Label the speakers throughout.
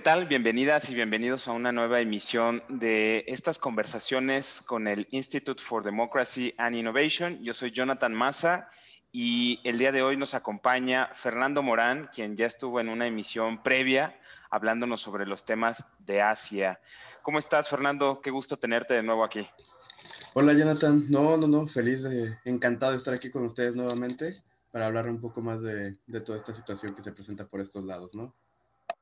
Speaker 1: Hola, ¿qué tal? Bienvenidas y bienvenidos a una nueva emisión de estas conversaciones con el Institute for Democracy and Innovation. Yo soy Jonathan Massa y el día de hoy nos acompaña Fernando Morán, quien ya estuvo en una emisión previa hablándonos sobre los temas de Asia. ¿Cómo estás, Fernando? Qué gusto tenerte de nuevo aquí.
Speaker 2: Hola, Jonathan. No, no, no, feliz, de, encantado de estar aquí con ustedes nuevamente para hablar un poco más de, de toda esta situación que se presenta por estos lados, ¿no?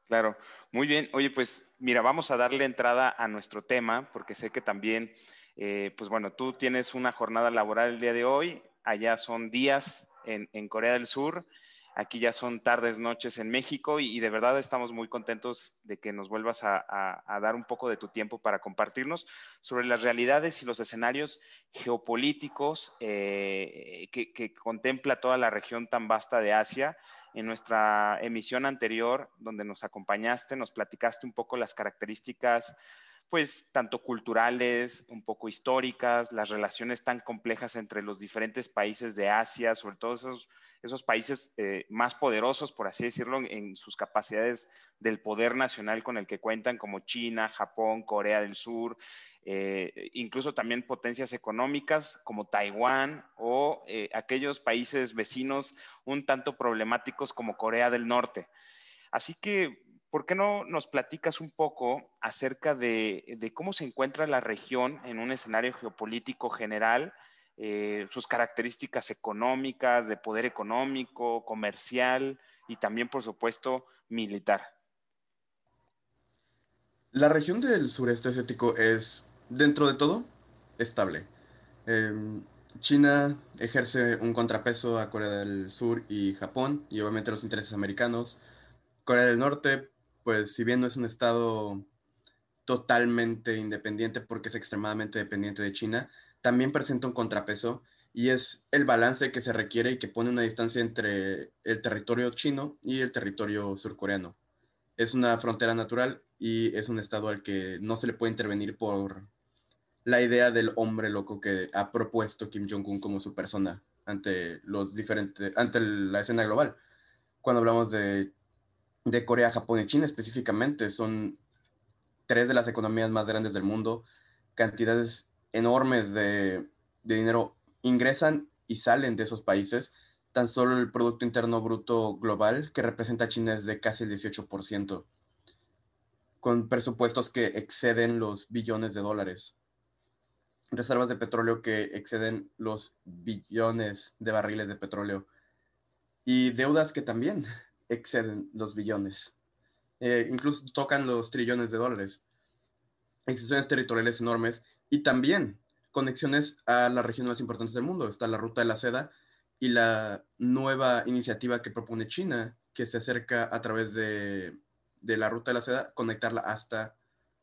Speaker 1: Claro, muy bien. Oye, pues mira, vamos a darle entrada a nuestro tema, porque sé que también, eh, pues bueno, tú tienes una jornada laboral el día de hoy, allá son días en, Corea del Sur, aquí ya son tardes, noches en México y, de verdad estamos muy contentos de que nos vuelvas a, dar un poco de tu tiempo para compartirnos sobre las realidades y los escenarios geopolíticos eh, que contempla toda la región tan vasta de Asia en nuestra emisión anterior, donde nos acompañaste, nos platicaste un poco las características, pues, tanto culturales, un poco históricas, las relaciones tan complejas entre los diferentes países de Asia, sobre todo esos, esos países eh, más poderosos, por así decirlo, en sus capacidades del poder nacional con el que cuentan, como China, Japón, Corea del Sur, eh, incluso también potencias económicas como Taiwán o eh, aquellos países vecinos un tanto problemáticos como Corea del Norte. Así que, ¿por qué no nos platicas un poco acerca de, cómo se encuentra la región en un escenario geopolítico general? Eh, sus características económicas, de poder económico, comercial y también, por supuesto, militar.
Speaker 2: La región del sureste asiático es dentro de todo, estable. Em, China ejerce un contrapeso a Corea del Sur y Japón, y obviamente los intereses americanos. Corea del Norte, pues si bien no es un estado totalmente independiente porque es extremadamente dependiente de China, también presenta un contrapeso y es el balance que se requiere y que pone una distancia entre el territorio chino y el territorio surcoreano. Es una frontera natural y es un estado al que no se le puede intervenir por la idea del hombre loco que ha propuesto Kim Jong-un como su persona ante los diferentes, ante la escena global. Cuando hablamos de, de Corea, Japón y China específicamente, son tres de las economías más grandes del mundo, cantidades enormes de, de dinero ingresan y salen de esos países. Tan solo el Producto Interno Bruto Global, que representa a China, es de casi el 18%, con presupuestos que exceden los billones de dólares reservas de petróleo que exceden los billones de barriles de petróleo y deudas que también exceden los billones, eh, incluso tocan los trillones de dólares, extensiones territoriales enormes y también conexiones a las regiones más importantes del mundo. Está la ruta de la seda y la nueva iniciativa que propone China, que se acerca a través de, de la ruta de la seda, conectarla hasta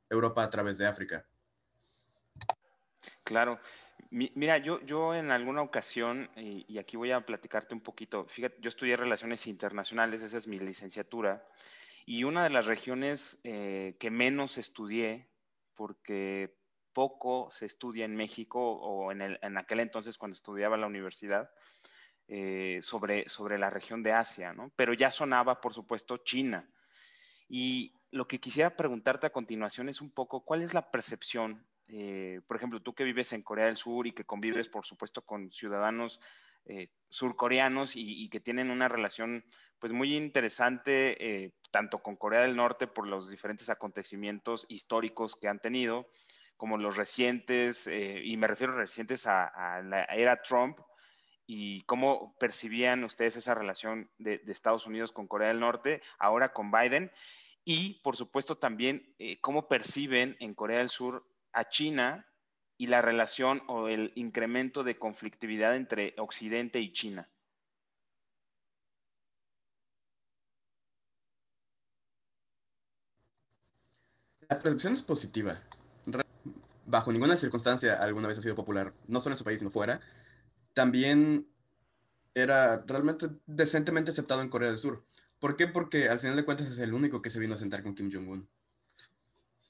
Speaker 2: Europa a través de África.
Speaker 1: Claro. mira, yo, yo en alguna ocasión, y, aquí voy a platicarte un poquito, fíjate, yo estudié Relaciones Internacionales, esa es mi licenciatura, y una de las regiones eh, que menos estudié, porque poco se estudia en México o en, el, en aquel entonces cuando estudiaba en la universidad, eh, sobre, sobre la región de Asia, ¿no? Pero ya sonaba, por supuesto, China. Y lo que quisiera preguntarte a continuación es un poco, ¿cuál es la percepción eh, por ejemplo, tú que vives en Corea del Sur y que convives, por supuesto, con ciudadanos eh, surcoreanos y, que tienen una relación pues muy interesante eh, tanto con Corea del Norte por los diferentes acontecimientos históricos que han tenido, como los recientes, y me refiero recientes a, la era Trump, y cómo percibían ustedes esa relación de, de, Estados Unidos con Corea del Norte, ahora con Biden, y por supuesto también cómo perciben en Corea del Sur a China y la relación o el incremento de conflictividad entre Occidente y China?
Speaker 2: La percepción es positiva. Bajo ninguna circunstancia alguna vez ha sido popular, no solo en su país, sino fuera. También era realmente decentemente aceptado en Corea del Sur. ¿Por qué? Porque al final de cuentas es el único que se vino a sentar con Kim Jong-un.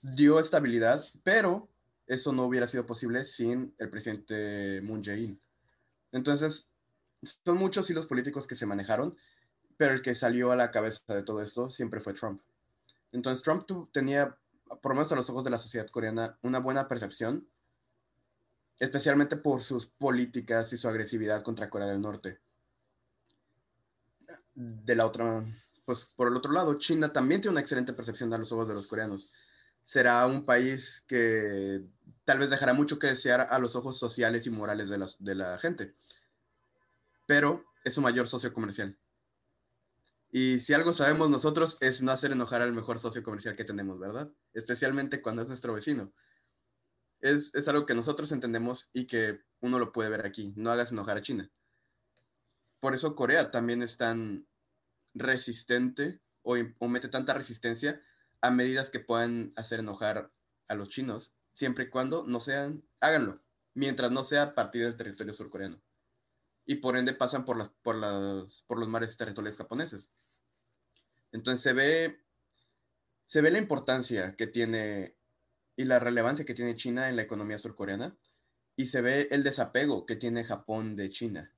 Speaker 2: Dio estabilidad, pero eso no hubiera sido posible sin el presidente Moon Jae-in. Entonces, son muchos hilos políticos que se manejaron, pero el que salió a la cabeza de todo esto siempre fue Trump. Entonces Trump tenía, por lo menos a los ojos de la sociedad coreana, una buena percepción, especialmente por sus políticas y su agresividad contra Corea del Norte. De la otra, pues por el otro lado, China también tiene una excelente percepción a los ojos de los coreanos. Será un país que tal vez dejará mucho que desear a los ojos sociales y morales de la, gente, pero es su mayor socio comercial. Y si algo sabemos nosotros es no hacer enojar al mejor socio comercial que tenemos, ¿verdad? Especialmente cuando es nuestro vecino. Es, es, algo que nosotros entendemos y que uno lo puede ver aquí. No hagas enojar a China. Por eso Corea también es tan resistente o, o mete tanta resistencia a medidas que puedan hacer enojar a los chinos, siempre y cuando no sean, háganlo, mientras no sea a partir del territorio surcoreano. Y por ende pasan por, las, por, las, por los mares territoriales japoneses. Entonces se ve, se ve la importancia que tiene y la relevancia que tiene China en la economía surcoreana y se ve el desapego que tiene Japón de China,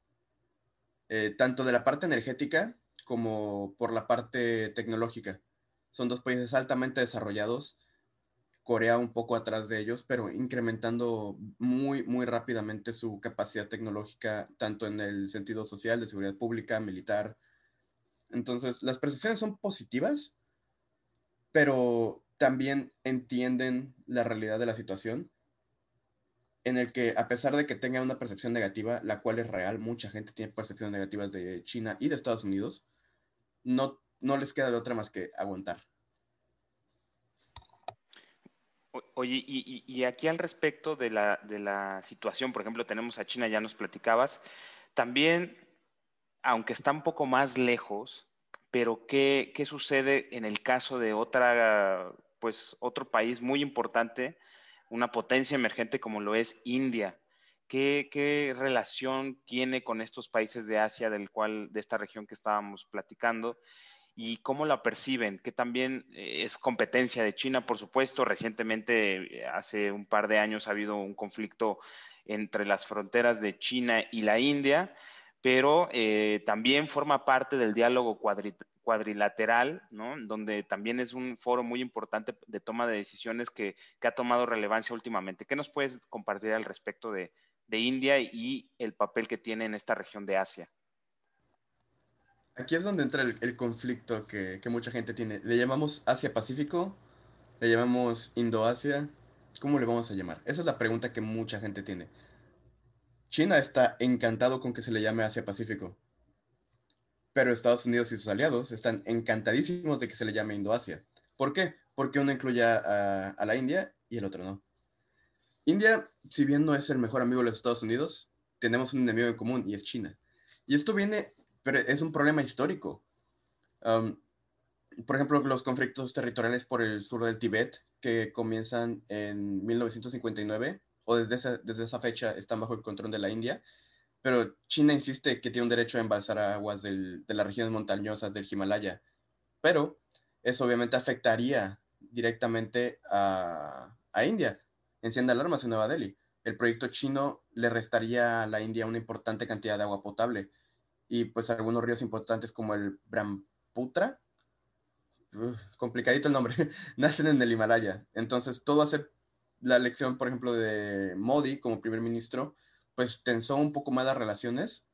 Speaker 2: eh, tanto de la parte energética como por la parte tecnológica. Son dos países altamente desarrollados, Corea un poco atrás de ellos, pero incrementando muy, muy rápidamente su capacidad tecnológica, tanto en el sentido social, de seguridad pública, militar, entonces, las percepciones son positivas, pero también entienden la realidad de la situación en el que a pesar de que tenga una percepción negativa, la cual es real, mucha gente tiene percepciones negativas de China y de Estados Unidos, no, no les queda de otra más que aguantar.
Speaker 1: Oye, y, y, aquí al respecto de la, de la situación, por ejemplo, tenemos a China, ya nos platicabas, también aunque está un poco más lejos, pero ¿qué, qué sucede en el caso de otra, pues, otro país muy importante, una potencia emergente como lo es India? ¿Qué, ¿Qué, relación tiene con estos países de Asia, del cual, de esta región que estábamos platicando? ¿Y cómo la perciben? Que también eh, es competencia de China, por supuesto. Recientemente, eh, hace un par de años, ha habido un conflicto entre las fronteras de China y la India pero eh, también forma parte del diálogo cuadrilateral, ¿no? donde también es un foro muy importante de toma de decisiones que, ha tomado relevancia últimamente. ¿Qué nos puedes compartir al respecto de, India y el papel que tiene en esta región de Asia?
Speaker 2: Aquí es donde entra el, conflicto que, que, mucha gente tiene. ¿Le llamamos Asia-Pacífico? ¿Le llamamos Indo-Asia? ¿Cómo le vamos a llamar? Esa es la pregunta que mucha gente tiene. China está encantado con que se le llame Asia-Pacífico, pero Estados Unidos y sus aliados están encantadísimos de que se le llame Indo-Asia. ¿Por qué? Porque uno incluye a, la India y el otro no. India, si bien no es el mejor amigo de los Estados Unidos, tenemos un enemigo en común y es China. Y esto viene, pero es un problema histórico. Por ejemplo, los conflictos territoriales por el sur del Tíbet, que comienzan en 1959 o desde esa, desde esa fecha están bajo el control de la India, pero China insiste que tiene un derecho a embalsar aguas de las regiones montañosas del Himalaya, pero eso obviamente afectaría directamente a, a India. Enciende alarmas en Nueva Delhi. El proyecto chino le restaría a la India una importante cantidad de agua potable y pues algunos ríos importantes como el Brahmaputra, complicadito el nombre, nacen en el Himalaya. Entonces todo hace la elección, por ejemplo, de Modi como primer ministro, pues tensó un poco más las relaciones.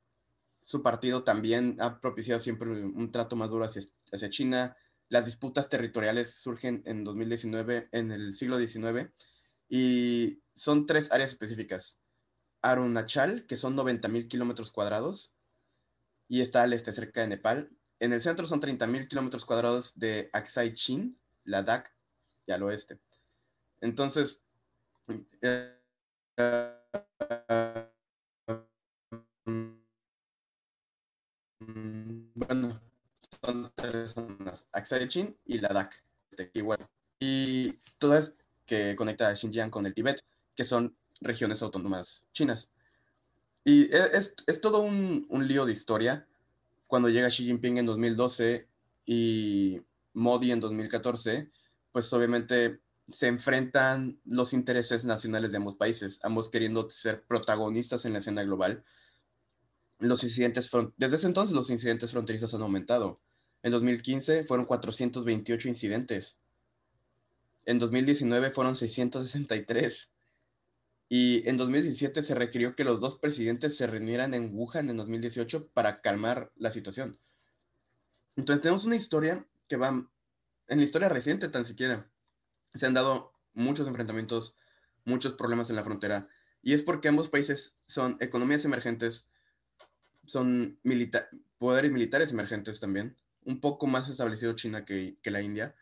Speaker 2: Su partido también ha propiciado siempre un trato más duro hacia, hacia China. Las disputas territoriales surgen en 2019, en el siglo XIX, y son tres áreas específicas. Arunachal, que son 90 mil kilómetros cuadrados, y está al este, cerca de Nepal. En el centro son 30 mil kilómetros cuadrados de Aksai Chin, Ladakh, y al oeste. Entonces, bueno, son tres zonas, Chin y Ladakh, este, igual. Y todas que conecta a Xinjiang con el Tíbet, que son regiones autónomas chinas. Y e, es, es todo un, un, lío de historia. Cuando llega Xi Jinping en 2012 y Modi en 2014, pues obviamente se enfrentan los intereses nacionales de ambos países, ambos queriendo ser protagonistas en la escena global. Los incidentes, desde ese entonces los incidentes fronterizos han aumentado. En 2015 fueron 428 incidentes En 2019 fueron 663. Y en 2017 se requirió que los dos presidentes se reunieran en Wuhan en 2018 para calmar la situación. Entonces tenemos una historia que va, en la historia reciente tan siquiera, se han dado muchos enfrentamientos, muchos problemas en la frontera. Y es porque ambos países son economías emergentes, son poderes militares emergentes también, un poco más establecido China que, que la India.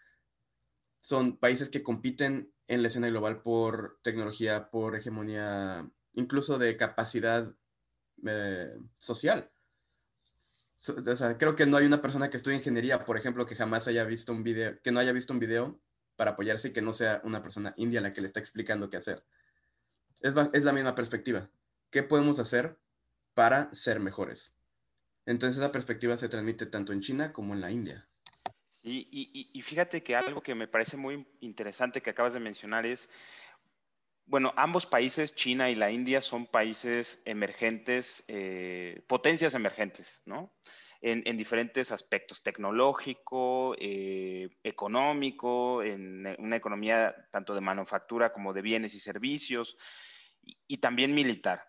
Speaker 2: Son países que compiten en la escena global por tecnología, por hegemonía, incluso de capacidad eh, social. Creo que no hay una persona que estudie ingeniería, por ejemplo, que jamás haya visto un video, que no haya visto un video para apoyarse y que no sea una persona india la que le está explicando qué hacer. Es, es la misma perspectiva. ¿Qué podemos hacer para ser mejores? Entonces esa perspectiva se transmite tanto en China como en la India.
Speaker 1: Y, fíjate que algo que me parece muy interesante que acabas de mencionar es, bueno, ambos países, China y la India, son países emergentes, eh, potencias emergentes, ¿no? En, diferentes aspectos, tecnológico, eh, económico, en una economía tanto de manufactura como de bienes y servicios, y también militar.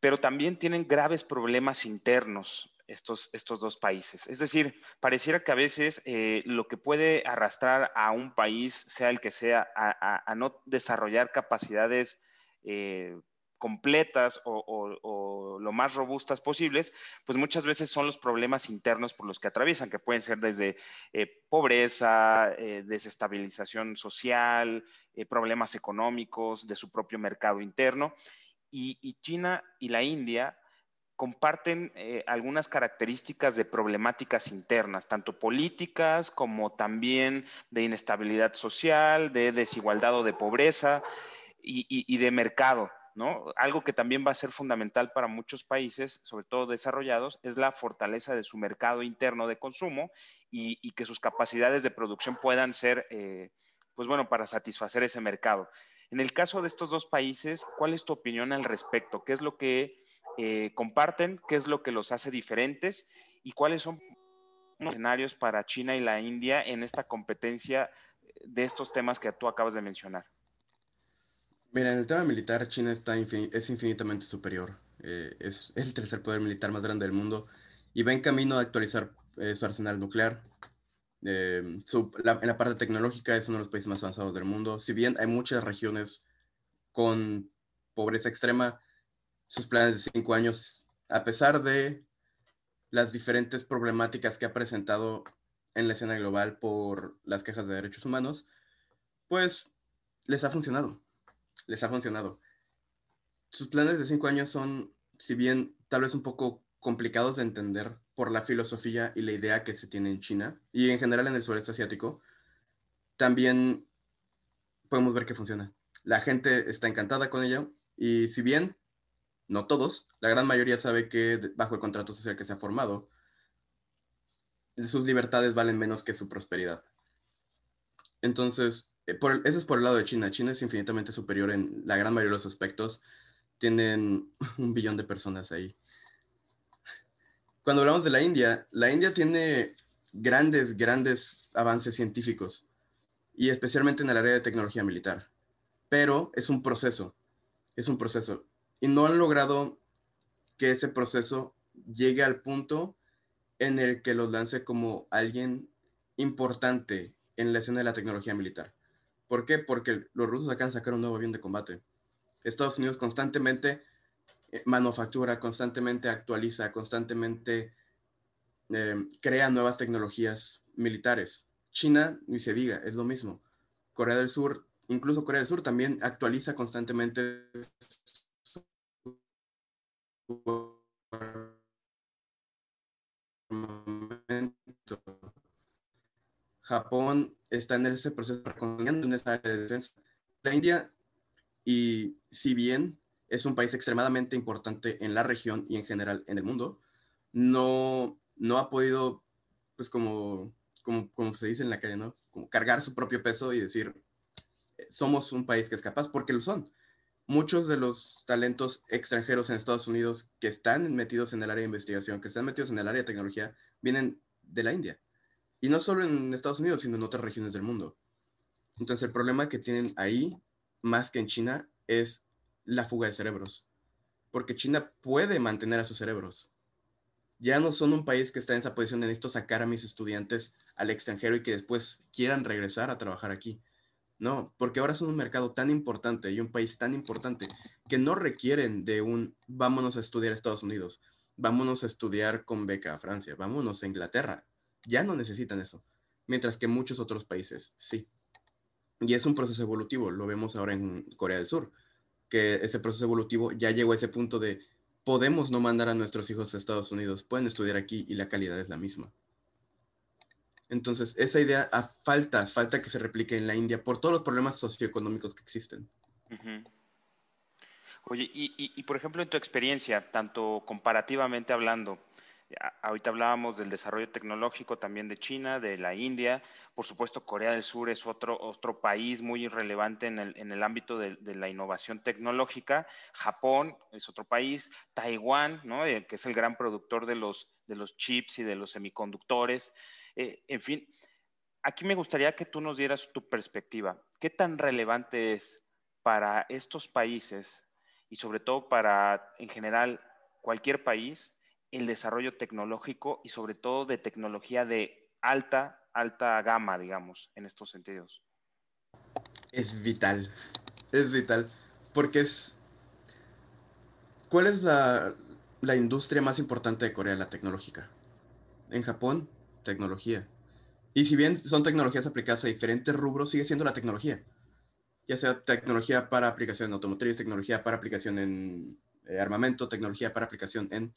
Speaker 1: Pero también tienen graves problemas internos estos, estos dos países. Es decir, pareciera que a veces eh, lo que puede arrastrar a un país, sea el que sea, a, no desarrollar capacidades eh, completas o, lo más robustas posibles, pues muchas veces son los problemas internos por los que atraviesan, que pueden ser desde eh, pobreza, desestabilización social, problemas económicos de su propio mercado interno. y China y la India comparten eh, algunas características de problemáticas internas, tanto políticas como también de inestabilidad social, de desigualdad o de pobreza y, de mercado. ¿no? Algo que también va a ser fundamental para muchos países, sobre todo desarrollados, es la fortaleza de su mercado interno de consumo y, que sus capacidades de producción puedan ser, eh, pues bueno, para satisfacer ese mercado. En el caso de estos dos países, ¿cuál es tu opinión al respecto? ¿Qué es lo que eh, comparten, qué es lo que los hace diferentes y cuáles son los escenarios para China y la India en esta competencia de estos temas que tú acabas de mencionar.
Speaker 2: Mira, en el tema militar, China está es infinitamente superior. Eh, es el tercer poder militar más grande del mundo y va en camino a actualizar eh, su arsenal nuclear. en la parte tecnológica es uno de los países más avanzados del mundo. Si bien hay muchas regiones con pobreza extrema, sus planes de cinco años, a pesar de las diferentes problemáticas que ha presentado en la escena global por las quejas de derechos humanos, pues les ha funcionado, les ha funcionado. Sus planes de cinco años son, si bien tal vez un poco complicados de entender por la filosofía y la idea que se tiene en China y en general en el sureste asiático, también podemos ver que funciona. La gente está encantada con ella y si bien no todos, la gran mayoría sabe que bajo el contrato social que se ha formado, sus libertades valen menos que su prosperidad. Entonces, eh, por, eso es por el lado de China. China es infinitamente superior en la gran mayoría de los aspectos. Tienen un billón de personas ahí. Cuando hablamos de la India, la India tiene grandes, grandes avances científicos y especialmente en el área de tecnología militar. Pero es un proceso, es un proceso y no han logrado que ese proceso llegue al punto en el que los lance como alguien importante en la escena de la tecnología militar. ¿Por qué? Porque los rusos acaban de sacar un nuevo avión de combate. Estados Unidos constantemente eh, manufactura, constantemente actualiza, constantemente eh, crea nuevas tecnologías militares. China, ni se diga, es lo mismo. Corea del Sur, incluso Corea del Sur también actualiza constantemente Japón está en ese proceso en esa área de defensa. La India, y si bien es un país extremadamente importante en la región y en general en el mundo, no, no ha podido, pues como, como, como se dice en la calle, ¿no? Cargar su propio peso y decir, eh, somos un país que es capaz, porque lo son muchos de los talentos extranjeros en Estados Unidos que están metidos en el área de investigación, que están metidos en el área de tecnología, vienen de la India. Y no solo en Estados Unidos, sino en otras regiones del mundo. Entonces el problema que tienen ahí, más que en China, es la fuga de cerebros. Porque China puede mantener a sus cerebros. Ya no son un país que está en esa posición de necesito sacar a mis estudiantes al extranjero y que después quieran regresar a trabajar aquí. No, porque ahora son un mercado tan importante y un país tan importante que no requieren de un vámonos a estudiar a Estados Unidos, vámonos a estudiar con beca a Francia, vámonos a Inglaterra. Ya no necesitan eso, mientras que muchos otros países sí. Y es un proceso evolutivo, lo vemos ahora en Corea del Sur, que ese proceso evolutivo ya llegó a ese punto de podemos no mandar a nuestros hijos a Estados Unidos, pueden estudiar aquí y la calidad es la misma. Entonces, esa idea a falta, falta que se replique en la India por todos los problemas socioeconómicos que existen.
Speaker 1: Oye, y, por ejemplo, en tu experiencia, tanto comparativamente hablando, ahorita hablábamos del desarrollo tecnológico también de China, de la India, por supuesto Corea del Sur es otro, otro país muy relevante en el, en el ámbito de, la innovación tecnológica, Japón es otro país, Taiwán, ¿no? Eh, que es el gran productor de los, de los chips y de los semiconductores. Eh, en fin, aquí me gustaría que tú nos dieras tu perspectiva. ¿Qué tan relevante es para estos países y sobre todo para, en general, cualquier país, el desarrollo tecnológico y sobre todo de tecnología de alta, alta gama, digamos, en estos sentidos?
Speaker 2: Es vital, es vital, porque es... ¿Cuál es la, la industria más importante de Corea, la tecnológica? En Japón, tecnología. Y si bien son tecnologías aplicadas a diferentes rubros, sigue siendo la tecnología. Ya sea tecnología para aplicación en automotriz, tecnología para aplicación en eh, armamento, tecnología para aplicación en...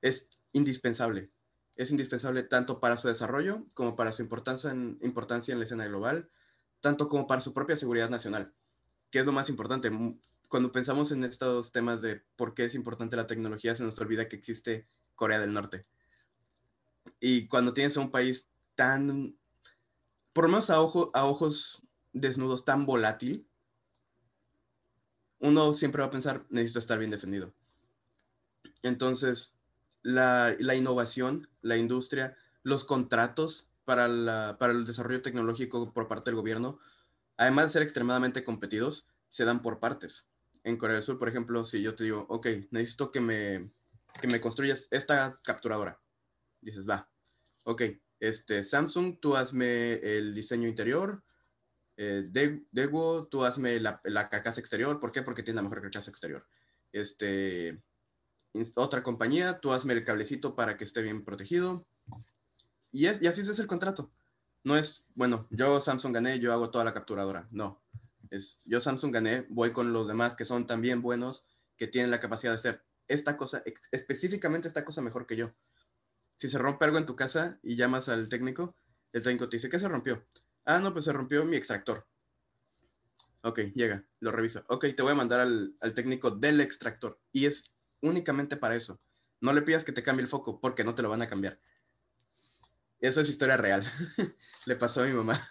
Speaker 2: Es indispensable. Es indispensable tanto para su desarrollo como para su importancia en, importancia en la escena global, tanto como para su propia seguridad nacional, que es lo más importante. Cuando pensamos en estos temas de por qué es importante la tecnología, se nos olvida que existe Corea del Norte y cuando tienes un país tan, por lo menos a, a ojos desnudos, tan volátil, uno siempre va a pensar, necesito estar bien defendido. Entonces, la, la innovación, la industria, los contratos para, la, para el desarrollo tecnológico por parte del gobierno, además de ser extremadamente competidos, se dan por partes. En Corea del Sur, por ejemplo, si yo te digo, ok, necesito que me, que me construyas esta capturadora dices, va, ok, este, Samsung, tú hazme el diseño interior, eh, Daewoo, tú hazme la, carcasa exterior, ¿por qué? Porque tiene la mejor carcasa exterior. Este, otra compañía, tú hazme el cablecito para que esté bien protegido. Y, es, y así es el contrato. No es, bueno, yo Samsung gané, yo hago toda la capturadora. No. Es, yo Samsung gané, voy con los demás que son también buenos, que tienen la capacidad de hacer esta cosa, específicamente esta cosa mejor que yo si se rompe algo en tu casa y llamas al técnico, el técnico te dice, ¿qué se rompió? Ah, no, pues se rompió mi extractor. Ok, llega, lo reviso. Ok, te voy a mandar al, técnico del extractor. Y es únicamente para eso. No le pidas que te cambie el foco porque no te lo van a cambiar. Eso es historia real. le pasó a mi mamá.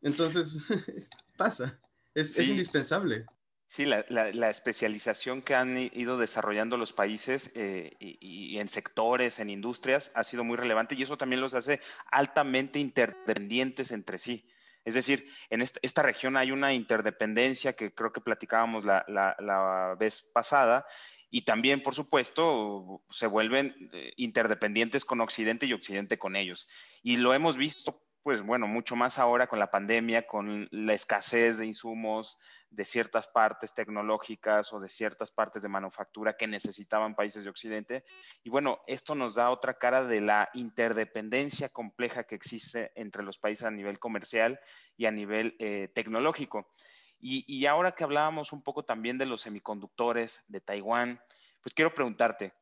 Speaker 2: Entonces, pasa. es indispensable.
Speaker 1: Sí, la, especialización que han ido desarrollando los países eh, y, en sectores, en industrias, ha sido muy relevante y eso también los hace altamente interdependientes entre sí. Es decir, en esta, región hay una interdependencia que creo que platicábamos la, vez pasada y también, por supuesto, se vuelven eh, interdependientes con Occidente y Occidente con ellos. Y lo hemos visto pues bueno, mucho más ahora con la pandemia, con la escasez de insumos de ciertas partes tecnológicas o de ciertas partes de manufactura que necesitaban países de Occidente. Y bueno, esto nos da otra cara de la interdependencia compleja que existe entre los países a nivel comercial y a nivel eh, tecnológico. Y, y ahora que hablábamos un poco también de los semiconductores de Taiwán, pues quiero preguntarte,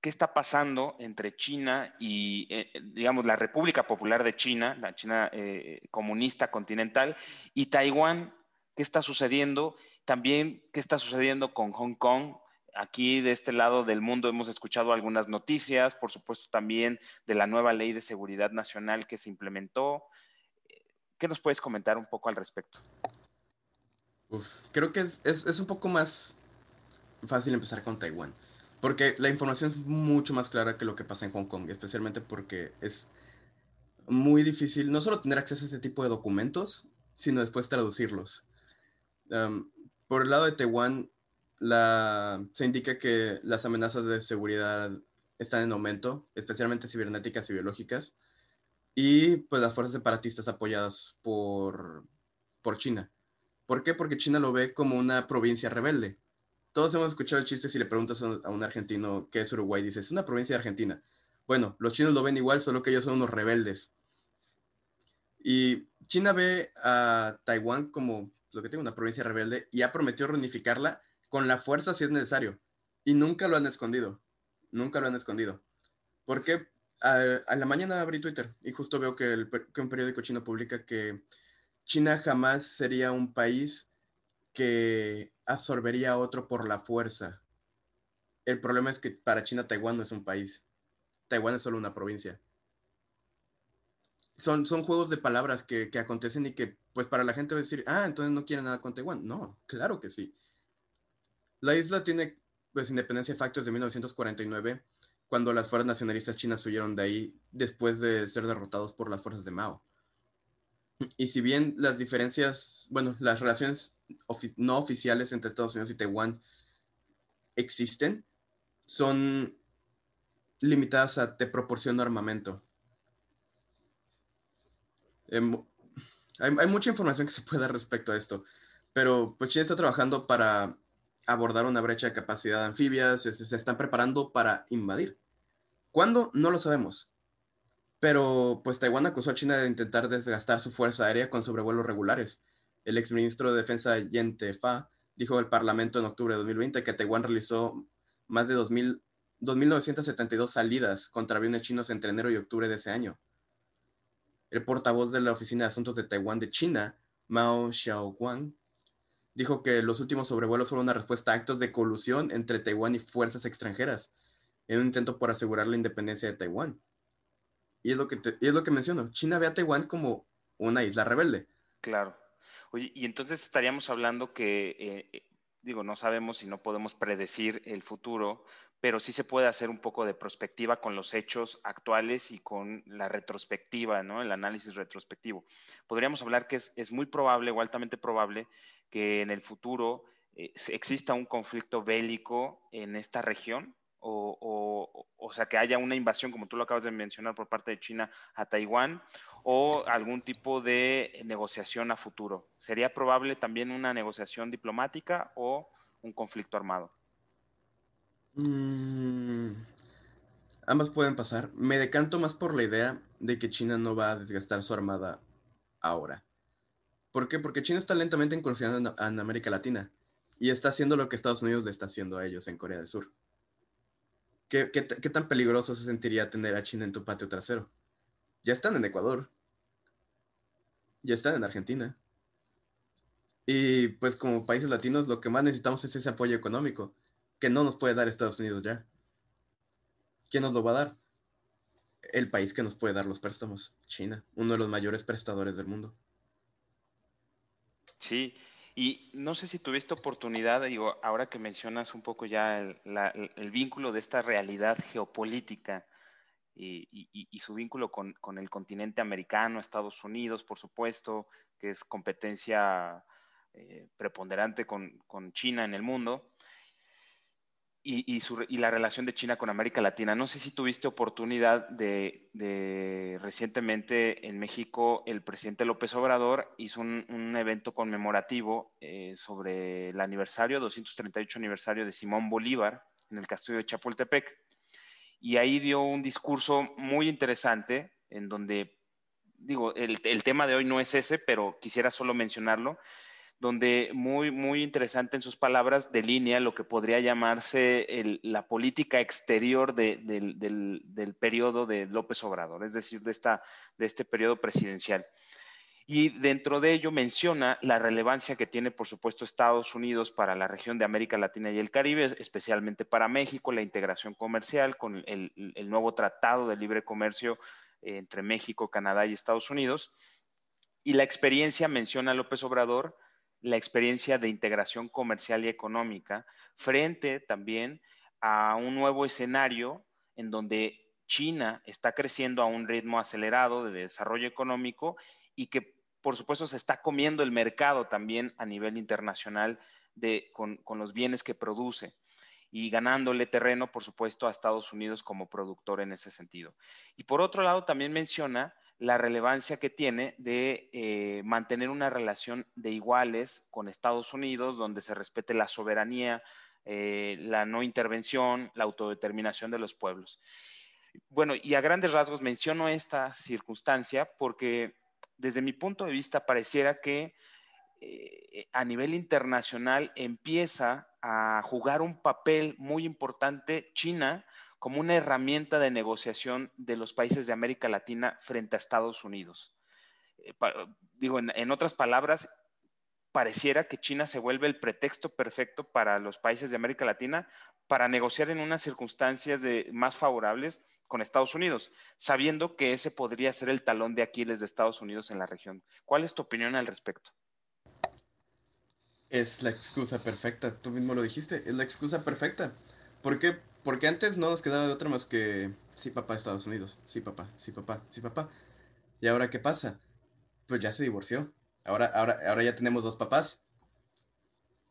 Speaker 1: qué está pasando entre China y, eh, digamos, la República Popular de China, la China eh, comunista continental, y Taiwán, qué está sucediendo, también qué está sucediendo con Hong Kong. Aquí de este lado del mundo hemos escuchado algunas noticias, por supuesto también de la nueva ley de seguridad nacional que se implementó. ¿Qué nos puedes comentar un poco al respecto?
Speaker 2: creo que es, es un poco más fácil empezar con Taiwán. Porque la información es mucho más clara que lo que pasa en Hong Kong, especialmente porque es muy difícil no solo tener acceso a ese tipo de documentos, sino después traducirlos. Por el lado de Taiwán, la, se indica que las amenazas de seguridad están en aumento, especialmente cibernéticas y biológicas, y pues las fuerzas separatistas apoyadas por, por China. ¿Por qué? Porque China lo ve como una provincia rebelde. Todos hemos escuchado el chiste si le preguntas a un argentino qué es Uruguay, dices, es una provincia de Argentina. Bueno, los chinos lo ven igual, solo que ellos son unos rebeldes. Y China ve a Taiwán como lo que tiene una provincia rebelde y ha prometido reunificarla con la fuerza si es necesario. Y nunca lo han escondido. Nunca lo han escondido. Porque a, la mañana abrí Twitter y justo veo que, un periódico chino publica que China jamás sería un país que absorbería a otro por la fuerza. El problema es que para China Taiwán no es un país. Taiwán es solo una provincia. Son, son juegos de palabras que, que acontecen y que, pues para la gente va a decir, ah, entonces no quieren nada con Taiwán. No, claro que sí. La isla tiene pues, independencia de facto desde 1949, cuando las fuerzas nacionalistas chinas huyeron de ahí después de ser derrotados por las fuerzas de Mao. Y si bien las diferencias, bueno, las relaciones no oficiales entre Estados Unidos y Taiwán existen, son limitadas a te proporciono armamento. Hay, hay, mucha información que se puede dar respecto a esto, pero pues China está trabajando para abordar una brecha de capacidad anfibia, se, se, están preparando para invadir. ¿Cuándo? No lo sabemos. Pero pues Taiwán acusó a China de intentar desgastar su fuerza aérea con sobrevuelos regulares. El exministro de Defensa Yen Tefa dijo al Parlamento en octubre de 2020 que Taiwán realizó más de 2.972 salidas contra aviones chinos entre enero y octubre de ese año. El portavoz de la Oficina de Asuntos de Taiwán de China, Mao Xiaoguang, dijo que los últimos sobrevuelos fueron una respuesta a actos de colusión entre Taiwán y fuerzas extranjeras, en un intento por asegurar la independencia de Taiwán. Y es lo que, es lo que menciono, China ve a Taiwán como una isla rebelde.
Speaker 1: Claro. Oye, y entonces estaríamos hablando que, eh, eh, digo, no sabemos y no podemos predecir el futuro, pero sí se puede hacer un poco de prospectiva con los hechos actuales y con la retrospectiva, ¿no? El análisis retrospectivo. Podríamos hablar que es, muy probable o altamente probable que en el futuro eh, exista un conflicto bélico en esta región, o, o, o, sea, que haya una invasión, como tú lo acabas de mencionar, por parte de China a Taiwán, o algún tipo de negociación a futuro. ¿Sería probable también una negociación diplomática o un conflicto armado?
Speaker 2: Mm, ambas pueden pasar. Me decanto más por la idea de que China no va a desgastar su armada ahora. ¿Por qué? Porque China está lentamente incursionando en, América Latina y está haciendo lo que Estados Unidos le está haciendo a ellos en Corea del Sur. ¿Qué, qué, tan peligroso se sentiría tener a China en tu patio trasero? Ya están en Ecuador. Ya están en Argentina. Y pues como países latinos lo que más necesitamos es ese apoyo económico que no nos puede dar Estados Unidos ya. ¿Quién nos lo va a dar? El país que nos puede dar los préstamos, China, uno de los mayores prestadores del mundo.
Speaker 1: Sí, y no sé si tuviste oportunidad, digo, ahora que mencionas un poco ya el, vínculo de esta realidad geopolítica y, su vínculo con, el continente americano, Estados Unidos, por supuesto, que es competencia eh, preponderante con, con, China en el mundo y, la relación de China con América Latina. No sé si tuviste oportunidad de, recientemente en México, el presidente López Obrador hizo un, evento conmemorativo eh, sobre el aniversario, 238 aniversario de Simón Bolívar en el castillo de Chapultepec. Y ahí dio un discurso muy interesante en donde, digo, el, el tema de hoy no es ese, pero quisiera solo mencionarlo donde muy, muy interesante en sus palabras delinea lo que podría llamarse la política exterior del, periodo de López Obrador, es decir, de, esta, de este periodo presidencial. Y dentro de ello menciona la relevancia que tiene, por supuesto, Estados Unidos para la región de América Latina y el Caribe, especialmente para México, la integración comercial con el, el nuevo tratado de libre comercio entre México, Canadá y Estados Unidos. Y la experiencia, menciona López Obrador, la experiencia de integración comercial y económica frente también a un nuevo escenario en donde China está creciendo a un ritmo acelerado de desarrollo económico y que por supuesto, se está comiendo el mercado también a nivel internacional de, con, con los bienes que produce y ganándole terreno, por supuesto, a Estados Unidos como productor en ese sentido. Y por otro lado, también menciona la relevancia que tiene de eh, mantener una relación de iguales con Estados Unidos, donde se respete la soberanía, eh, la no intervención, la autodeterminación de los pueblos. Bueno, y a grandes rasgos menciono esta circunstancia porque desde mi punto de vista pareciera que eh, a nivel internacional empieza a jugar un papel muy importante China como una herramienta de negociación de los países de América Latina frente a Estados Unidos. Eh, digo, en, otras palabras, pareciera que China se vuelve el pretexto perfecto para los países de América Latina para negociar en unas circunstancias más favorables con Estados Unidos, sabiendo que ese podría ser el talón de Aquiles de Estados Unidos en la región. ¿Cuál es tu opinión al respecto?
Speaker 2: Es la excusa perfecta, tú mismo lo dijiste, es la excusa perfecta. ¿Por qué? Porque antes no nos quedaba de otra más que, sí papá, Estados Unidos, sí papá, sí papá, sí papá. ¿Y ahora qué pasa? Pues ya se divorció. Ahora, ahora, ahora ya tenemos dos papás.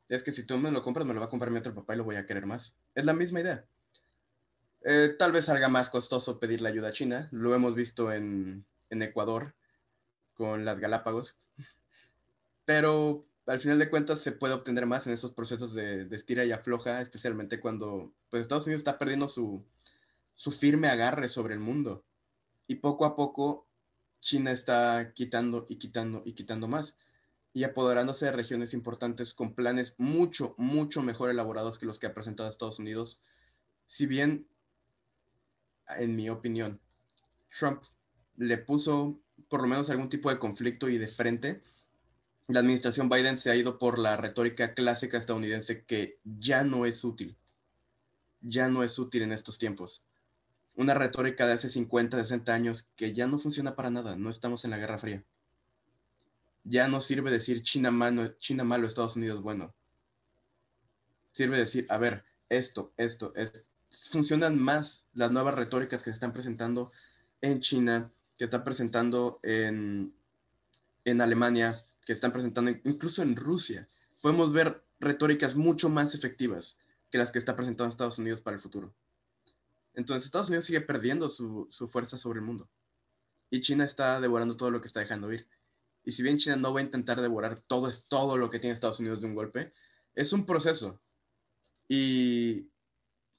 Speaker 2: Es que si tú me lo compras, me lo va a comprar mi otro papá y lo voy a querer más. Es la misma idea. Eh, tal vez salga más costoso pedirle ayuda a China. Lo hemos visto en, en Ecuador con las Galápagos. Pero al final de cuentas se puede obtener más en esos procesos de, estira y afloja, especialmente cuando pues, Estados Unidos está perdiendo su, su firme agarre sobre el mundo. Y poco a poco China está quitando y quitando y quitando más y apoderándose de regiones importantes con planes mucho, mucho mejor elaborados que los que ha presentado Estados Unidos. Si bien, en mi opinión, Trump le puso por lo menos algún tipo de conflicto y de frente, la administración Biden se ha ido por la retórica clásica estadounidense que ya no es útil. Ya no es útil en estos tiempos. Una retórica de hace 50, 60 años que ya no funciona para nada. No estamos en la Guerra Fría. Ya no sirve decir China, China malo, Estados Unidos bueno. Sirve decir, a ver, esto, esto, esto. Funcionan más las nuevas retóricas que se están presentando en China, que están presentando en, en Alemania, que están presentando incluso en Rusia, podemos ver retóricas mucho más efectivas que las que está presentando Estados Unidos para el futuro. Entonces Estados Unidos sigue perdiendo su, fuerza sobre el mundo. Y China está devorando todo lo que está dejando ir. Y si bien China no va a intentar devorar todo, todo lo que tiene Estados Unidos de un golpe, es un proceso. Y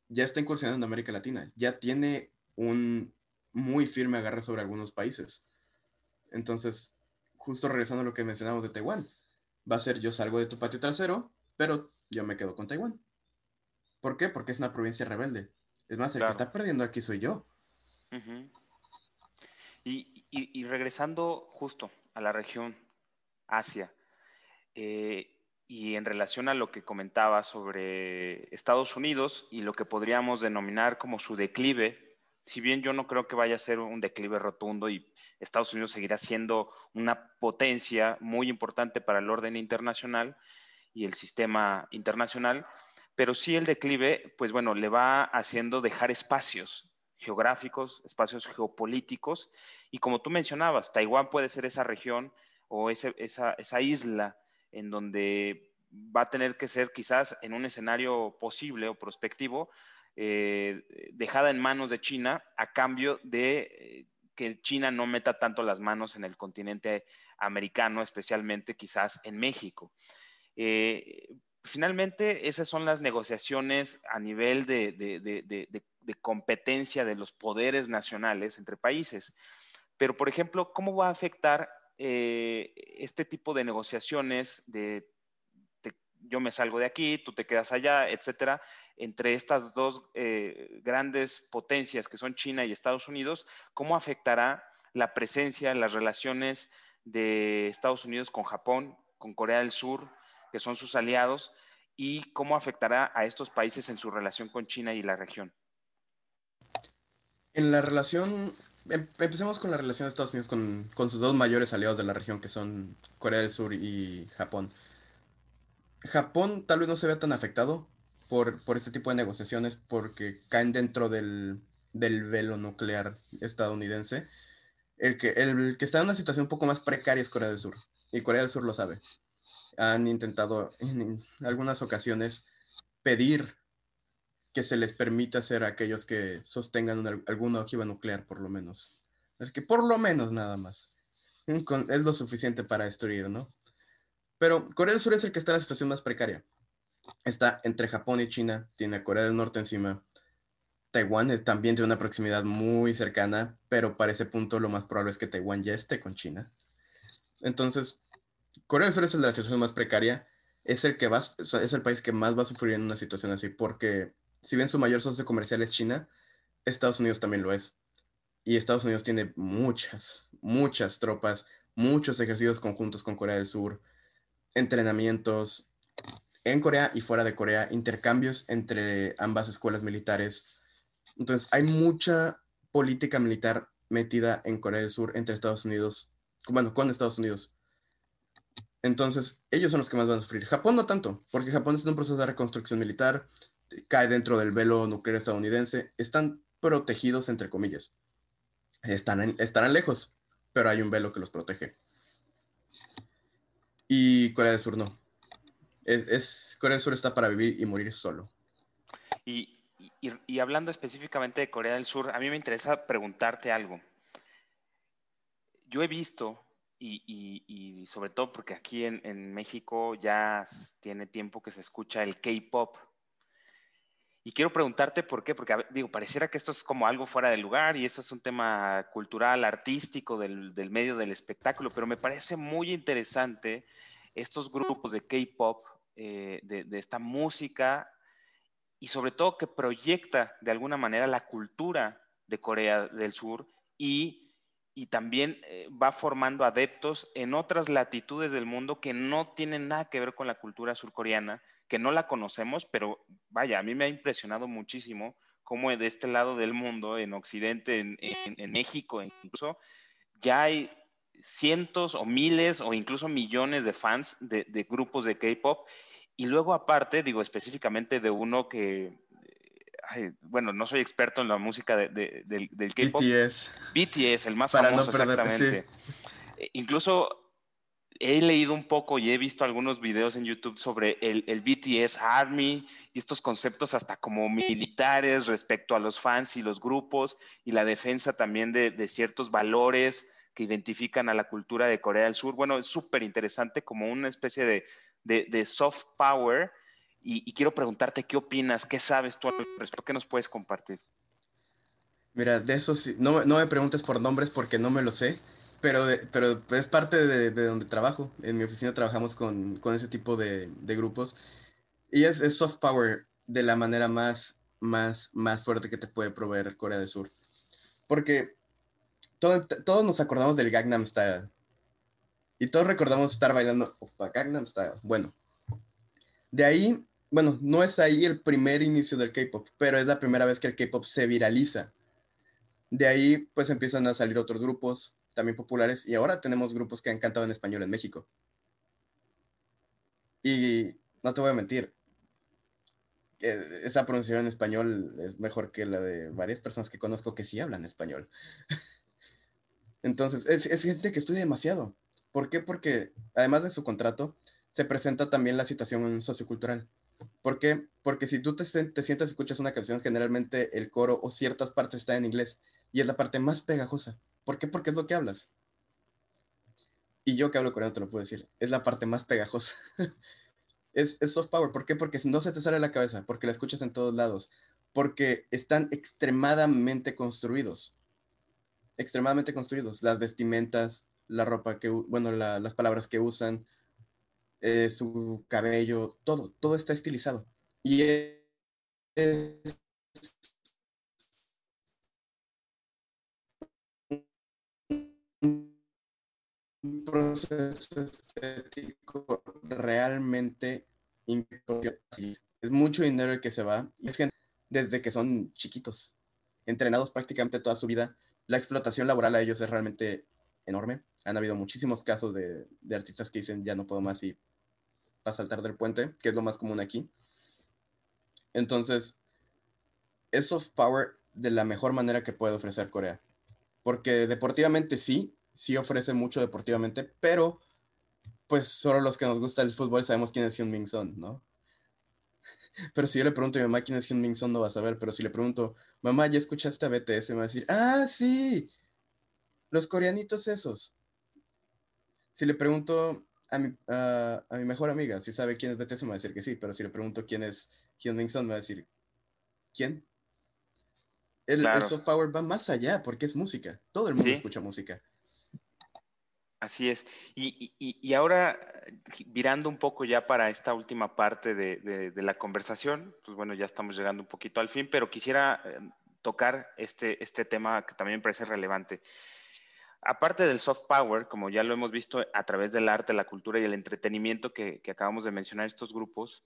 Speaker 2: ya está incursionando en América Latina. Ya tiene un muy firme agarre sobre algunos países. Entonces, justo regresando a lo que mencionamos de Taiwán, va a ser yo salgo de tu patio trasero, pero yo me quedo con Taiwán. ¿Por qué? Porque es una provincia rebelde. Es más, el que está perdiendo aquí soy yo.
Speaker 1: y, regresando justo a la región Asia, eh, y en relación a lo que comentaba sobre Estados Unidos y lo que podríamos denominar como su declive si bien yo no creo que vaya a ser un declive rotundo y Estados Unidos seguirá siendo una potencia muy importante para el orden internacional y el sistema internacional, pero sí el declive, pues bueno, le va haciendo dejar espacios geográficos, espacios geopolíticos, y como tú mencionabas, Taiwán puede ser esa región o esa, isla en donde va a tener que ser quizás en un escenario posible o prospectivo, eh, dejada en manos de China a cambio de eh, que China no meta tanto las manos en el continente americano, especialmente quizás en México. Eh, finalmente, esas son las negociaciones a nivel de, competencia de los poderes nacionales entre países. Pero, por ejemplo, ¿cómo va a afectar este tipo de negociaciones de yo me salgo de aquí, tú te quedas allá, etcétera, entre estas dos eh, grandes potencias que son China y Estados Unidos, ¿cómo afectará la presencia, las relaciones de Estados Unidos con Japón, con Corea del Sur, que son sus aliados, y cómo afectará a estos países en su relación con China y la región?
Speaker 2: En la relación, em, empecemos con la relación de Estados Unidos con, con sus dos mayores aliados de la región, que son Corea del Sur y Japón. Japón tal vez no se vea tan afectado por, este tipo de negociaciones porque caen dentro del, velo nuclear estadounidense. El que, el que está en una situación un poco más precaria es Corea del Sur. Y Corea del Sur lo sabe. Han intentado en algunas ocasiones pedir que se les permita ser aquellos que sostengan alguna ojiva nuclear, por lo menos. Es que por lo menos nada más. es lo suficiente para destruir, ¿no? Pero Corea del Sur es el que está en la situación más precaria. Está entre Japón y China, tiene a Corea del Norte encima. Taiwán también tiene una proximidad muy cercana, pero para ese punto lo más probable es que Taiwán ya esté con China. Entonces, Corea del Sur es la situación más precaria. Es el, que va, es el país que más va a sufrir en una situación así, porque si bien su mayor socio comercial es China, Estados Unidos también lo es. Y Estados Unidos tiene muchas, muchas tropas, muchos ejercicios conjuntos con Corea del Sur, entrenamientos en Corea y fuera de Corea, intercambios entre ambas escuelas militares. Entonces, hay mucha política militar metida en Corea del Sur entre Estados Unidos, bueno, con Estados Unidos. Entonces, ellos son los que más van a sufrir. Japón no tanto, porque Japón está en un proceso de reconstrucción militar, cae dentro del velo nuclear estadounidense, están protegidos, entre comillas. Están estarán lejos, pero hay un velo que los protege. Y Corea del Sur no. Es, Corea del Sur está para vivir y morir solo.
Speaker 1: Y, y, hablando específicamente de Corea del Sur, a mí me interesa preguntarte algo. Yo he visto, y, y sobre todo porque aquí en, en México ya tiene tiempo que se escucha el K-Pop, y quiero preguntarte por qué, porque digo, pareciera que esto es como algo fuera de lugar y eso es un tema cultural, artístico del, del medio del espectáculo, pero me parece muy interesante estos grupos de K-pop, eh, de, esta música y sobre todo que proyecta de alguna manera la cultura de Corea del Sur y, y también eh, va formando adeptos en otras latitudes del mundo que no tienen nada que ver con la cultura surcoreana que no la conocemos, pero vaya, a mí me ha impresionado muchísimo cómo de este lado del mundo, en Occidente, en, México incluso, ya hay cientos o miles o incluso millones de fans de, grupos de K-Pop. Y luego aparte, digo específicamente de uno que, bueno, no soy experto en la música del, K-Pop.
Speaker 2: BTS.
Speaker 1: BTS, el más famoso, exactamente. E incluso he leído un poco y he visto algunos videos en YouTube sobre el, BTS Army y estos conceptos hasta como militares respecto a los fans y los grupos y la defensa también de, ciertos valores que identifican a la cultura de Corea del Sur. Bueno, es súper interesante como una especie de, soft power y, quiero preguntarte qué opinas, qué sabes tú al respecto, qué nos puedes compartir.
Speaker 2: Mira, de eso sí, no, no me preguntes por nombres porque no me lo sé pero, pero es parte de, donde trabajo. En mi oficina trabajamos con, ese tipo de, grupos. Y es, soft power de la manera más, más, más fuerte que te puede proveer Corea del Sur. Porque todos nos acordamos del Gangnam Style. Y todos recordamos estar bailando Gangnam Style. Bueno, de ahí, bueno, no es ahí el primer inicio del K-pop, pero es la primera vez que el K-pop se viraliza. De ahí, pues empiezan a salir otros grupos, también populares y ahora tenemos grupos que han cantado en español en México. Y no te voy a mentir, esa pronunciación en español es mejor que la de varias personas que conozco que sí hablan español. Entonces, es, gente que estudia demasiado. ¿Por qué? Porque además de su contrato, se presenta también la situación sociocultural. ¿Por qué? Porque si tú te, te sientas y escuchas una canción, generalmente el coro o ciertas partes están en inglés y es la parte más pegajosa. ¿Por qué? Porque es lo que hablas. Y yo que hablo coreano te lo puedo decir. Es la parte más pegajosa. es, soft power. ¿Por qué? Porque no se te sale la cabeza, porque la escuchas en todos lados, porque están extremadamente construidos. Extremadamente construidos. Las vestimentas, la ropa que, bueno, las palabras que usan, eh, su cabello, todo, todo está estilizado. Y es un proceso estético realmente Es mucho dinero el que se va es desde que son chiquitos, entrenados prácticamente toda su vida. La explotación laboral a ellos es realmente enorme. Han habido muchísimos casos de, de artistas que dicen ya no puedo más y va a saltar del puente, que es lo más común aquí. Entonces, es soft power de la mejor manera que puede ofrecer Corea. porque deportivamente sí, sí ofrece mucho deportivamente, pero pues solo los que nos gusta el fútbol sabemos quién es Hyun Min Son, ¿no? Pero si yo le pregunto a mi mamá quién es Hyun Min Son, no va a saber, pero si le pregunto, mamá, ¿ya escuchaste a BTS? Me va a decir, ah, sí, los coreanitos esos. Si le pregunto a mi, a mi mejor amiga si sabe quién es BTS, me va a decir que sí, pero si le pregunto quién es Hyun Min Son, me va a decir, ¿quién? El, soft power va más allá porque es música. Todo el mundo escucha música.
Speaker 1: Así es. Y, ahora, virando un poco ya para esta última parte de, la conversación, pues bueno, ya estamos llegando un poquito al fin, pero quisiera eh, tocar este, este tema que también parece relevante. Aparte del soft power, como ya lo hemos visto a través del arte, la cultura y el entretenimiento que, acabamos de mencionar estos grupos,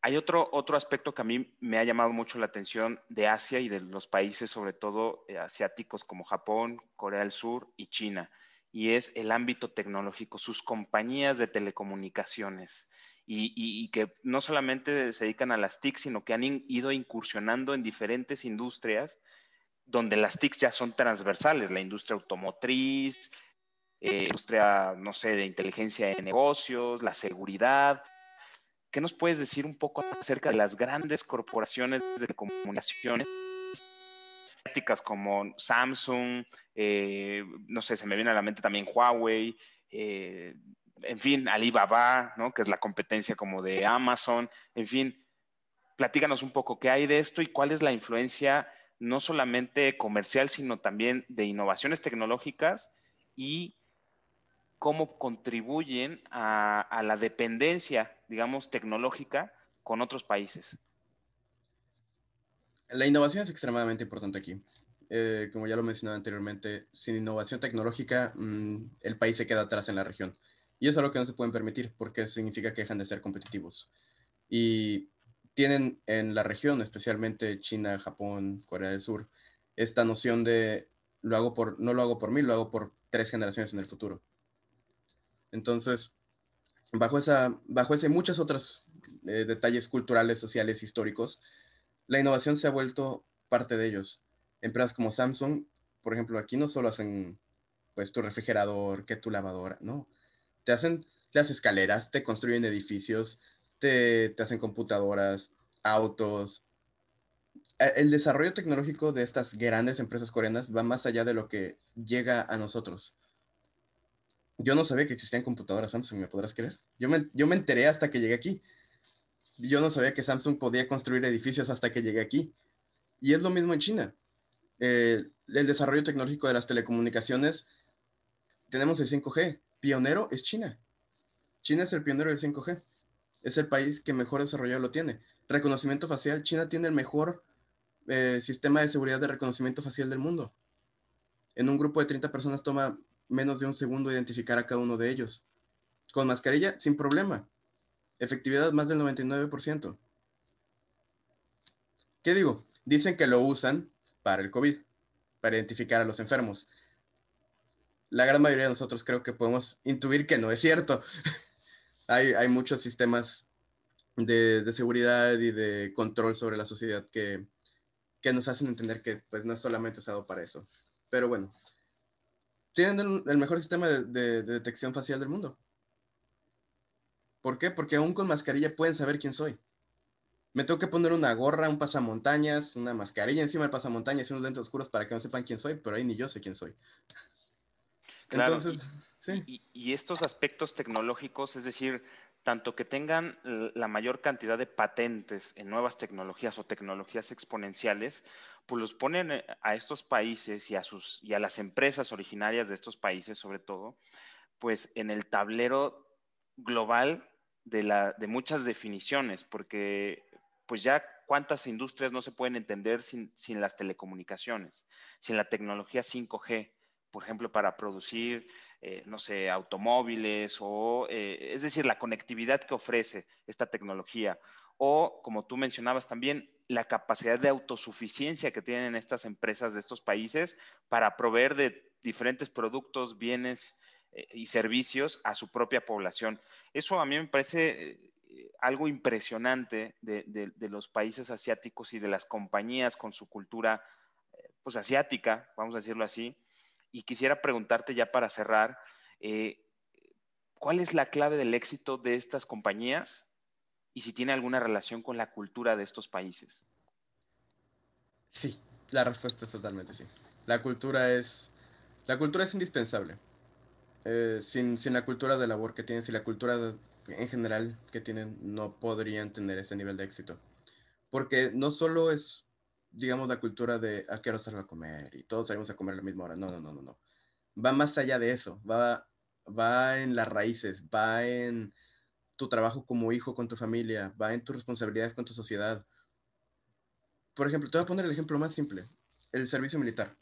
Speaker 1: hay otro, otro aspecto que a mí me ha llamado mucho la atención de Asia y de los países, sobre todo eh, asiáticos como Japón, Corea del Sur y China, y es el ámbito tecnológico, sus compañías de telecomunicaciones, y, que no solamente se dedican a las TIC, sino que han ido incursionando en diferentes industrias donde las TIC ya son transversales, la industria automotriz, eh, industria, no sé, de inteligencia de negocios, la seguridad, ¿Qué nos puedes decir un poco acerca de las grandes corporaciones de comunicaciones como Samsung, eh, no sé, se me viene a la mente también Huawei, eh, en fin, Alibaba, ¿no? que es la competencia como de Amazon, en fin, platícanos un poco qué hay de esto y cuál es la influencia no solamente comercial, sino también de innovaciones tecnológicas y cómo contribuyen a, la dependencia, digamos, tecnológica con otros países.
Speaker 2: La innovación es extremadamente importante aquí. Eh, como ya lo mencionaba anteriormente, sin innovación tecnológica, mm, el país se queda atrás en la región. Y es algo que no se pueden permitir porque significa que dejan de ser competitivos. Y tienen en la región, especialmente China, Japón, Corea del Sur, esta noción de lo hago por, no lo hago por mí, lo hago por tres generaciones en el futuro. Entonces, bajo, esa, bajo ese muchos otros eh, detalles culturales, sociales, históricos, la innovación se ha vuelto parte de ellos. Empresas como Samsung, por ejemplo, aquí no solo hacen pues tu refrigerador, que tu lavadora, no. Te hacen las escaleras, te construyen edificios, te, hacen computadoras, autos. E, el desarrollo tecnológico de estas grandes empresas coreanas va más allá de lo que llega a nosotros. Yo no sabía que existían computadoras Samsung, ¿me podrás creer? Yo me, yo me enteré hasta que llegué aquí. Yo no sabía que Samsung podía construir edificios hasta que llegué aquí. Y es lo mismo en China. Eh, el desarrollo tecnológico de las telecomunicaciones, tenemos el 5G. Pionero es China. China es el pionero del 5G. Es el país que mejor desarrollado lo tiene. Reconocimiento facial, China tiene el mejor eh, sistema de seguridad de reconocimiento facial del mundo. En un grupo de 30 personas toma menos de un segundo identificar a cada uno de ellos. Con mascarilla, sin problema. Efectividad más del 99%. ¿Qué digo? Dicen que lo usan para el COVID, para identificar a los enfermos. La gran mayoría de nosotros creo que podemos intuir que no es cierto. hay, muchos sistemas de, seguridad y de control sobre la sociedad que, nos hacen entender que pues, no es solamente usado para eso. Pero bueno, tienen el mejor sistema de, detección facial del mundo. ¿Por qué? Porque aún con mascarilla pueden saber quién soy. Me tengo que poner una gorra, un pasamontañas, una mascarilla encima del pasamontañas y unos lentes oscuros para que no sepan quién soy, pero ahí ni yo sé quién soy.
Speaker 1: Entonces, y, estos aspectos tecnológicos, es decir, tanto que tengan la mayor cantidad de patentes en nuevas tecnologías o tecnologías exponenciales, pues los ponen eh, a estos países y a, sus, y a las empresas originarias de estos países, sobre todo, pues en el tablero global de, la, de muchas definiciones, porque pues ya cuántas industrias no se pueden entender sin, sin las telecomunicaciones, sin la tecnología 5G, por ejemplo, para producir, eh, no sé, automóviles o, eh, es decir, la conectividad que ofrece esta tecnología. O, como tú mencionabas también, la capacidad de autosuficiencia que tienen estas empresas de estos países para proveer de diferentes productos, bienes y servicios a su propia población. Eso a mí me parece algo impresionante de, de, los países asiáticos y de las compañías con su cultura pues asiática, vamos a decirlo así, y quisiera preguntarte ya para cerrar, eh, ¿cuál es la clave del éxito de estas compañías y si tiene alguna relación con la cultura de estos países?
Speaker 2: Sí, la respuesta es totalmente sí. La cultura es, la cultura es indispensable. Eh, sin, sin, la cultura de labor que tienen, sin la cultura en general que tienen, no podrían tener este nivel de éxito. Porque no solo es, digamos, la cultura de a qué hora salgo a comer y todos salimos a comer a la misma hora. No, no, no, no, no. Va más allá de eso. Va, va en las raíces, va en tu trabajo como hijo con tu familia, va en tus responsabilidades con tu sociedad. Por ejemplo, te voy a poner el ejemplo más simple, el servicio militar.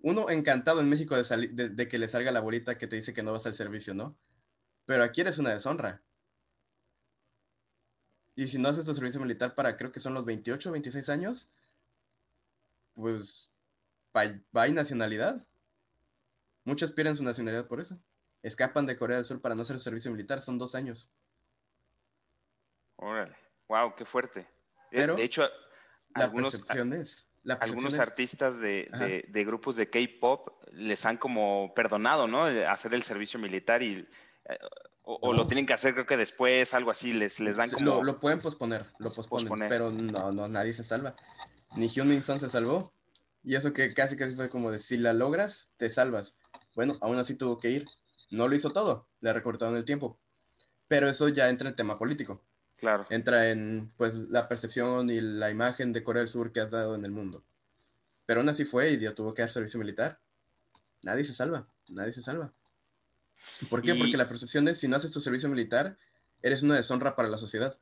Speaker 2: Uno encantado en México de, de, que le salga la bolita que te dice que no vas al servicio, ¿no? Pero aquí eres una deshonra. Y si no haces tu servicio militar para creo que son los 28 o 26 años, pues va, nacionalidad. Muchos pierden su nacionalidad por eso. Escapan de Corea del Sur para no hacer su servicio militar, son dos años.
Speaker 1: Órale, wow, qué fuerte.
Speaker 2: Eh, Pero, de hecho, algunos,
Speaker 1: algunos artistas de, grupos de K-pop les han como perdonado, ¿no? Hacer el servicio militar y eh, o, lo tienen que hacer creo que después, algo así, les, les dan como...
Speaker 2: Lo, pueden posponer, lo posponen, pero no, no, nadie se salva. Ni Hyun Son se salvó. Y eso que casi casi fue como de, si la logras, te salvas. Bueno, aún así tuvo que ir. No lo hizo todo, le recortaron el tiempo. Pero eso ya entra en tema político.
Speaker 1: Claro.
Speaker 2: Entra en, pues, la percepción y la imagen de Corea del Sur que has dado en el mundo. Pero aún así fue y tuvo que dar servicio militar. Nadie se salva, nadie se salva. ¿Por qué? Porque la percepción es, si no haces tu servicio militar, eres una deshonra para la sociedad.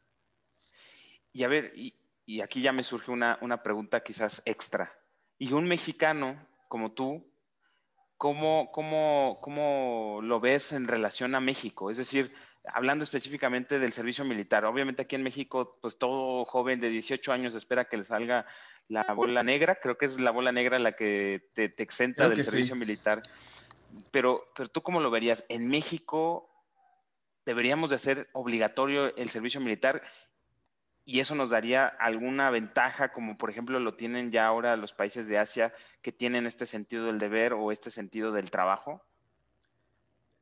Speaker 1: Y a ver, y, aquí ya me surge una, pregunta quizás extra. Y un mexicano como tú, ¿cómo, cómo, cómo lo ves en relación a México? Es decir, hablando específicamente del servicio militar. Obviamente aquí en México, pues todo joven de 18 años espera que le salga la bola negra. Creo que es la bola negra la que te, exenta del servicio militar pero, pero tú cómo lo verías? En México deberíamos de hacer obligatorio el servicio militar y eso nos daría alguna ventaja, como por ejemplo lo tienen ya ahora los países de Asia que tienen este sentido del deber o este sentido del trabajo.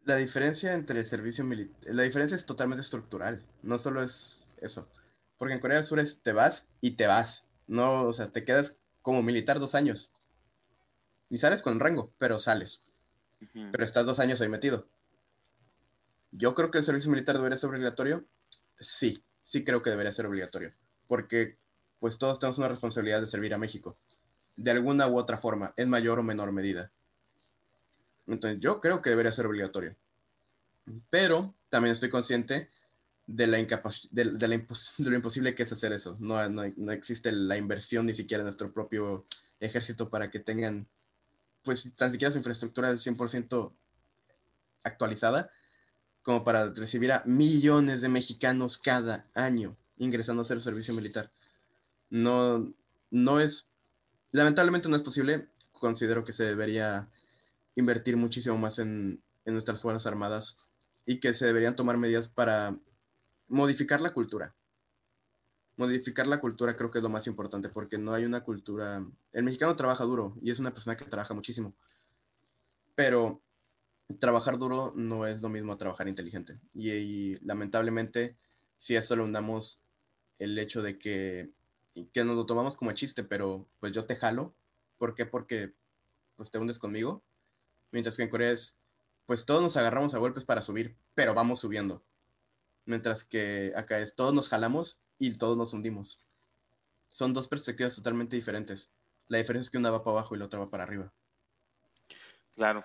Speaker 2: La diferencia entre el servicio militar, la diferencia es totalmente estructural, no solo es eso, porque en Corea del Sur es te vas y te vas, no, o sea, te quedas como militar dos años y sales con rango, pero sales pero estás dos años ahí metido. Yo creo que el servicio militar debería ser obligatorio. Sí, sí creo que debería ser obligatorio, porque pues todos tenemos una responsabilidad de servir a México, de alguna u otra forma, en mayor o menor medida. Entonces yo creo que debería ser obligatorio. Pero también estoy consciente de, la de, de, lo imposible que es hacer eso. No, no, no, existe la inversión ni siquiera en nuestro propio ejército para que tengan pues tan siquiera su infraestructura es 100% actualizada, como para recibir a millones de mexicanos cada año ingresando a hacer servicio militar. No, no es, lamentablemente no es posible. Considero que se debería invertir muchísimo más en, en nuestras Fuerzas Armadas y que se deberían tomar medidas para modificar la cultura modificar la cultura creo que es lo más importante porque no hay una cultura... El mexicano trabaja duro y es una persona que trabaja muchísimo, pero trabajar duro no es lo mismo trabajar inteligente. Y, lamentablemente, si a eso le unamos el hecho de que, que nos lo tomamos como chiste, pero pues yo te jalo, ¿por qué? Porque pues te hundes conmigo, mientras que en Corea es, pues todos nos agarramos a golpes para subir, pero vamos subiendo. Mientras que acá es, todos nos jalamos y todos nos hundimos. Son dos perspectivas totalmente diferentes. La diferencia es que una va para abajo y la otra va para arriba.
Speaker 1: Claro.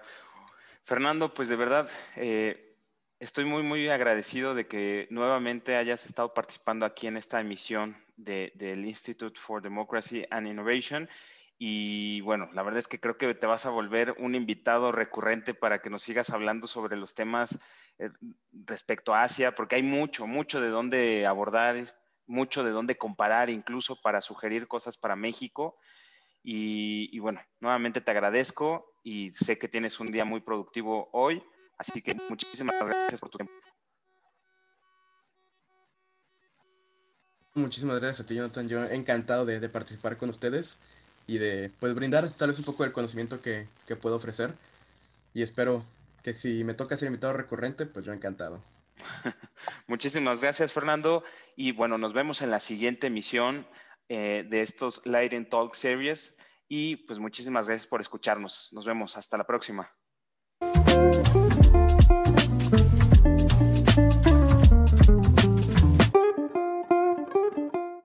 Speaker 1: Fernando, pues de verdad, eh, estoy muy, muy agradecido de que nuevamente hayas estado participando aquí en esta emisión del Institute for Democracy and Innovation. Y bueno, la verdad es que creo que te vas a volver un invitado recurrente para que nos sigas hablando sobre los temas eh, respecto a Asia, porque hay mucho, mucho de dónde abordar mucho de dónde comparar, incluso para sugerir cosas para México. Y, bueno, nuevamente te agradezco y sé que tienes un día muy productivo hoy, así que muchísimas gracias por tu tiempo.
Speaker 2: Muchísimas gracias a ti, Jonathan. Yo encantado de, participar con ustedes y de pues brindar tal vez un poco del conocimiento que, que puedo ofrecer. Y espero que si me toca ser invitado recurrente, pues yo encantado.
Speaker 1: Muchísimas gracias, Fernando. Y bueno, nos vemos en la siguiente emisión eh, de estos Light and Talk Series. Y pues muchísimas gracias por escucharnos. Nos vemos. Hasta la próxima.